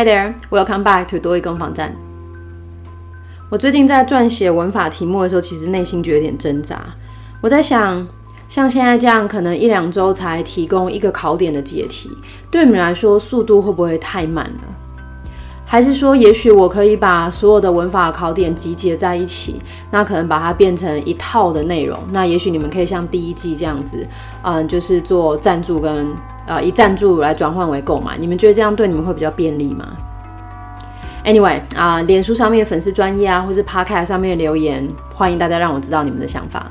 Hi there, welcome back to 多益攻防战。我最近在撰写文法题目的时候，其实内心就有点挣扎。我在想，像现在这样，可能一两周才提供一个考点的解题，对你们来说速度会不会太慢了？还是说，也许我可以把所有的文法考点集结在一起，那可能把它变成一套的内容。那也许你们可以像第一季这样子，嗯，就是做赞助跟呃以赞助来转换为购买。你们觉得这样对你们会比较便利吗？Anyway，啊，脸书上面粉丝专业啊，或是 Podcast 上面留言，欢迎大家让我知道你们的想法。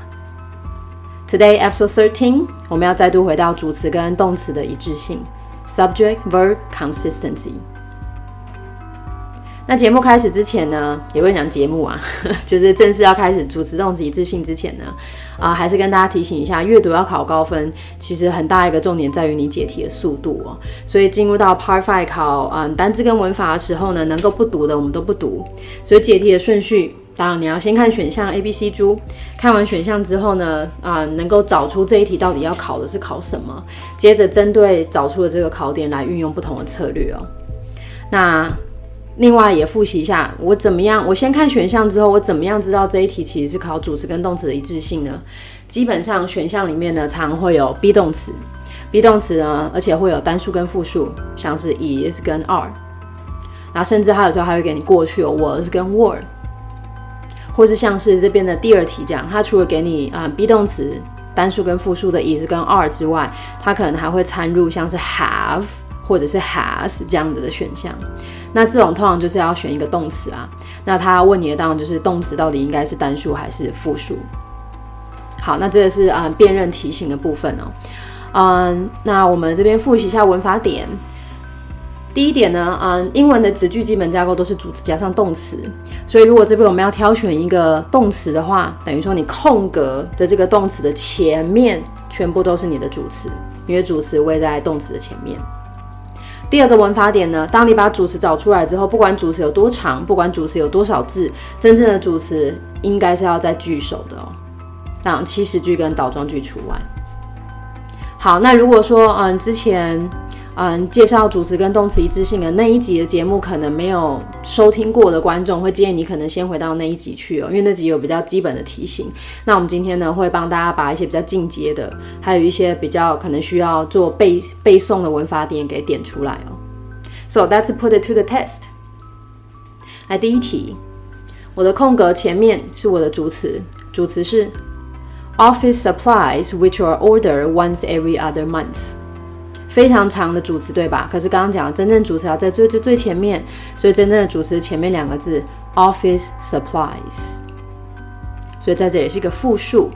Today episode thirteen，我们要再度回到主词跟动词的一致性，subject-verb consistency。那节目开始之前呢，也会讲节目啊，就是正式要开始主持动词一致性之前呢，啊，还是跟大家提醒一下，阅读要考高分，其实很大一个重点在于你解题的速度哦。所以进入到 Part Five 考嗯单字跟文法的时候呢，能够不读的我们都不读。所以解题的顺序，当然你要先看选项 A、B、C、D，看完选项之后呢，啊，能够找出这一题到底要考的是考什么，接着针对找出的这个考点来运用不同的策略哦。那另外也复习一下，我怎么样？我先看选项之后，我怎么样知道这一题其实是考主词跟动词的一致性呢？基本上选项里面呢，常会有 be 动词，be 动词呢，而且会有单数跟复数，像是 is 跟 are，然后甚至还有时候还会给你过去有 was 跟 were，或是像是这边的第二题这样，它除了给你啊 be 动词单数跟复数的 is 跟 are 之外，它可能还会掺入像是 have 或者是 has 这样子的选项。那这种通常就是要选一个动词啊，那他问你的当然就是动词到底应该是单数还是复数。好，那这个是啊辨认题型的部分哦。嗯，那我们这边复习一下文法点。第一点呢，嗯，英文的子句基本架构都是主词加上动词，所以如果这边我们要挑选一个动词的话，等于说你空格的这个动词的前面全部都是你的主词，因为主词位在动词的前面。第二个文法点呢，当你把主词找出来之后，不管主词有多长，不管主词有多少字，真正的主词应该是要在句首的哦，那祈使句跟倒装句除外。好，那如果说嗯之前。嗯，介绍主词跟动词一致性的那一集的节目，可能没有收听过的观众会建议你可能先回到那一集去哦，因为那集有比较基本的题型。那我们今天呢，会帮大家把一些比较进阶的，还有一些比较可能需要做背背诵的文法点给点出来哦。So let's put it to the test。来，第一题，我的空格前面是我的主词，主词是 office supplies which are ordered once every other month。非常长的主词，对吧？可是刚刚讲真正主词要在最最最前面，所以真正的主词前面两个字 office supplies，所以在这里是一个复数。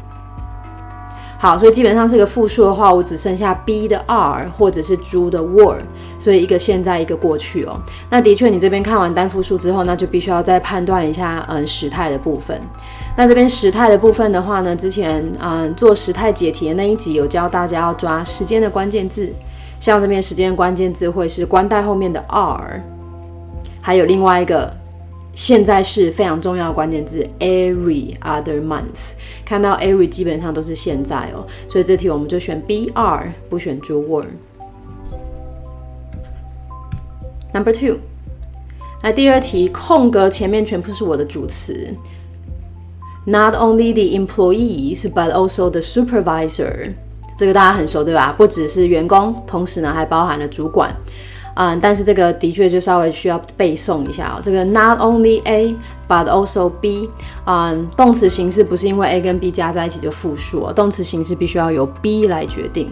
好，所以基本上是个复数的话，我只剩下 be 的 are 或者是 do 的 were，所以一个现在一个过去哦。那的确，你这边看完单复数之后，那就必须要再判断一下嗯时态的部分。那这边时态的部分的话呢，之前嗯做时态解题的那一集有教大家要抓时间的关键字。像这边时间关键字会是关带后面的 are，还有另外一个现在是非常重要的关键字 every other month。看到 every 基本上都是现在哦，所以这题我们就选 B R，不选 do were。Number two，来第二题，空格前面全部是我的主词，not only the employees but also the supervisor。这个大家很熟，对吧？不只是员工，同时呢还包含了主管。嗯，但是这个的确就稍微需要背诵一下哦。这个 not only A but also B，嗯，动词形式不是因为 A 跟 B 加在一起就复数哦，动词形式必须要由 B 来决定。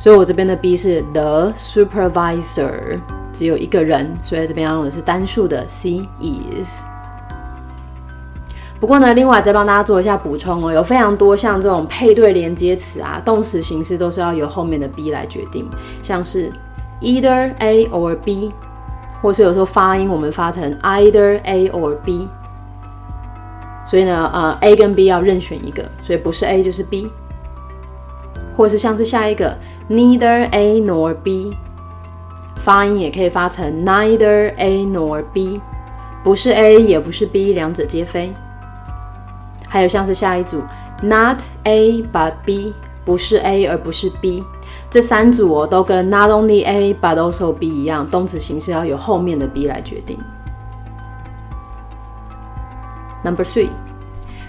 所以我这边的 B 是 the supervisor，只有一个人，所以这边要用的是单数的 C is。不过呢，另外再帮大家做一下补充哦，有非常多像这种配对连接词啊，动词形式都是要由后面的 B 来决定，像是 either A or B，或是有时候发音我们发成 either A or B，所以呢，呃，A 跟 B 要任选一个，所以不是 A 就是 B，或是像是下一个 neither A nor B，发音也可以发成 neither A nor B，不是 A 也不是 B，两者皆非。还有像是下一组，not A but B，不是 A 而不是 B，这三组哦都跟 not only A but also B 一样，动词形式要由后面的 B 来决定。Number three，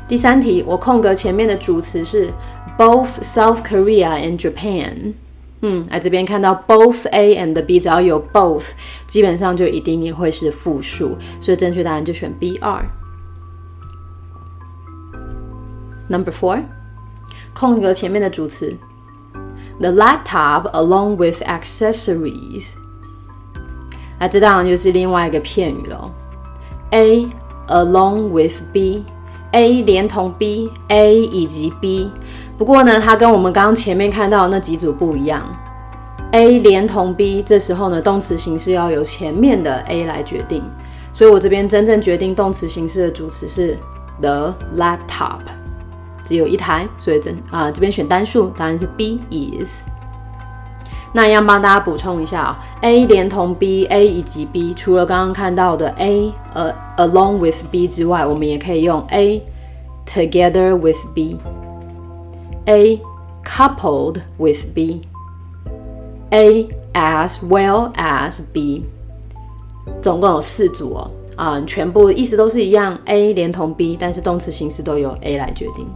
第三题，我空格前面的主词是 both South Korea and Japan。嗯，来这边看到 both A and B，只要有 both，基本上就一定会是复数，所以正确答案就选 B 二。Number four，空格前面的主词，the laptop along with accessories。那这当然就是另外一个片语喽。A along with B，A 连同 B，A 以及 B。不过呢，它跟我们刚刚前面看到的那几组不一样。A 连同 B，这时候呢，动词形式要由前面的 A 来决定。所以我这边真正决定动词形式的主词是 the laptop。只有一台，所以这啊这边选单数，答案是 B is。那要帮大家补充一下啊，A 连同 B，A 以及 B，除了刚刚看到的 A 呃 along with B 之外，我们也可以用 A together with B，A coupled with B，A as well as B，总共有四组哦，啊，全部意思都是一样，A 连同 B，但是动词形式都由 A 来决定。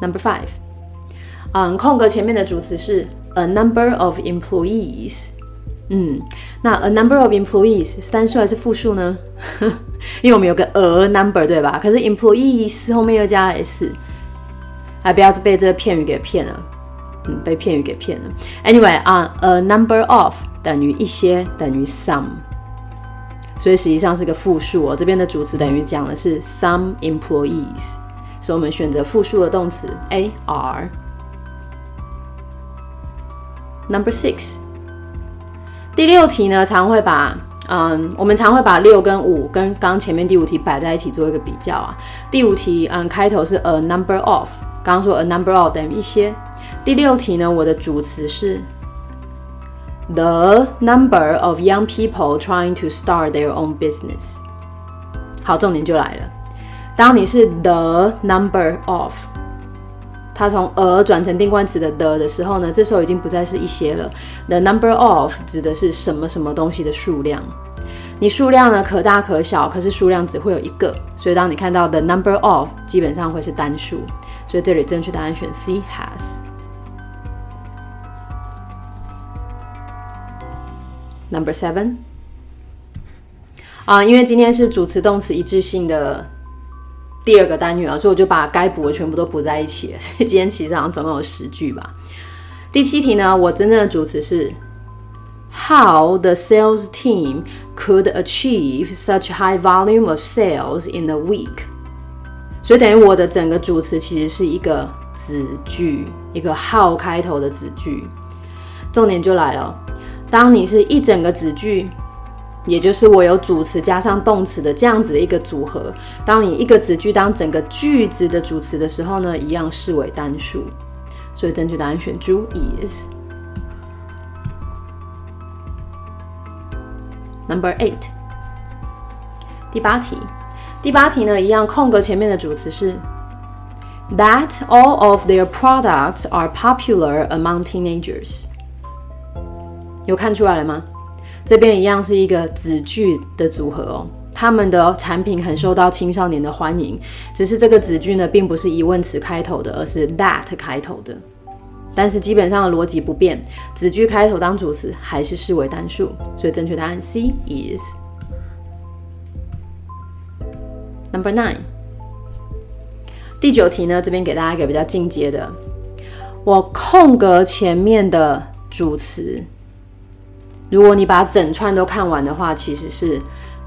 Number five，嗯，空格前面的主词是 a number of employees。嗯，那 a number of employees 是单数还是复数呢？因为我们有个 a number 对吧？可是 employees 后面又加了 s，还不要被这个片语给骗了。嗯，被片语给骗了。Anyway，啊，a number of 等于一些等于 some，所以实际上是个复数哦。这边的主词等于讲的是 some employees。所以我们选择复数的动词 a r。Number six，第六题呢，常会把嗯，我们常会把六跟五跟刚前面第五题摆在一起做一个比较啊。第五题嗯，开头是 a number of，刚刚说 a number of 等于一些。第六题呢，我的主词是 the number of young people trying to start their own business。好，重点就来了。当你是 the number of，它从 a 转成定冠词的 the 的时候呢，这时候已经不再是一些了。the number of 指的是什么什么东西的数量。你数量呢可大可小，可是数量只会有一个，所以当你看到 the number of，基本上会是单数。所以这里正确答案选 C has。Number seven，啊，因为今天是主词动词一致性的。第二个单元啊，所以我就把该补的全部都补在一起。所以今天其实好像总共有十句吧。第七题呢，我真正的主词是 How the sales team could achieve such high volume of sales in a week。所以等于我的整个主词其实是一个子句，一个 how 开头的子句。重点就来了，当你是一整个子句。也就是我有主词加上动词的这样子的一个组合。当你一个子句当整个句子的主词的时候呢，一样视为单数。所以正确答案选 Do is number eight。第八题，第八题呢，一样空格前面的主词是 That all of their products are popular among teenagers。有看出来了吗？这边一样是一个子句的组合哦，他们的产品很受到青少年的欢迎，只是这个子句呢，并不是疑问词开头的，而是 that 开头的。但是基本上的逻辑不变，子句开头当主词还是视为单数，所以正确答案 C is number nine。第九题呢，这边给大家一个比较进阶的，我空格前面的主词。如果你把整串都看完的话，其实是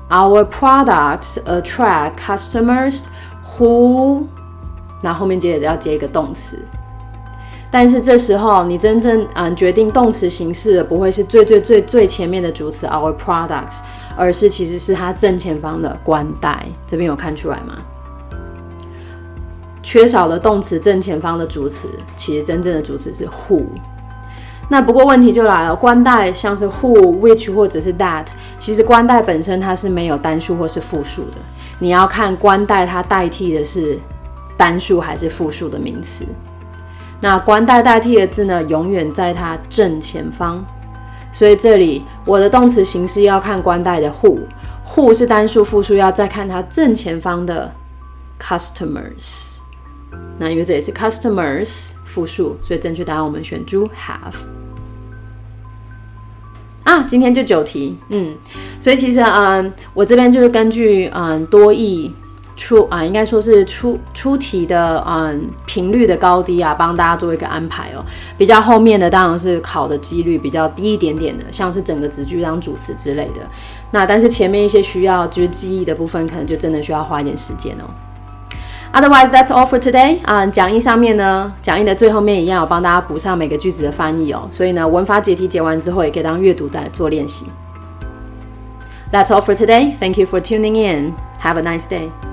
Our products attract customers who，那后面接着要接一个动词。但是这时候你真正嗯决定动词形式的不会是最最最最前面的主词 Our products，而是其实是它正前方的冠带。这边有看出来吗？缺少了动词正前方的主词，其实真正的主词是 who。那不过问题就来了，冠带像是 who、which 或者是 that，其实冠带本身它是没有单数或是复数的，你要看冠带它代替的是单数还是复数的名词。那关代代替的字呢，永远在它正前方。所以这里我的动词形式要看关代的 who，who 是单数复数，要再看它正前方的 customers。那因为这也是 customers 复数，所以正确答案我们选 do have。啊，今天就九题，嗯，所以其实嗯，我这边就是根据嗯多义出啊，应该说是出出题的嗯频率的高低啊，帮大家做一个安排哦。比较后面的当然是考的几率比较低一点点的，像是整个子句当主词之类的。那但是前面一些需要就是记忆的部分，可能就真的需要花一点时间哦。Otherwise, that's all for today. 啊，讲义上面呢，讲义的最后面一样有帮大家补上每个句子的翻译哦。所以呢，文法解题解完之后，也可以当阅读再来做练习。That's all for today. Thank you for tuning in. Have a nice day.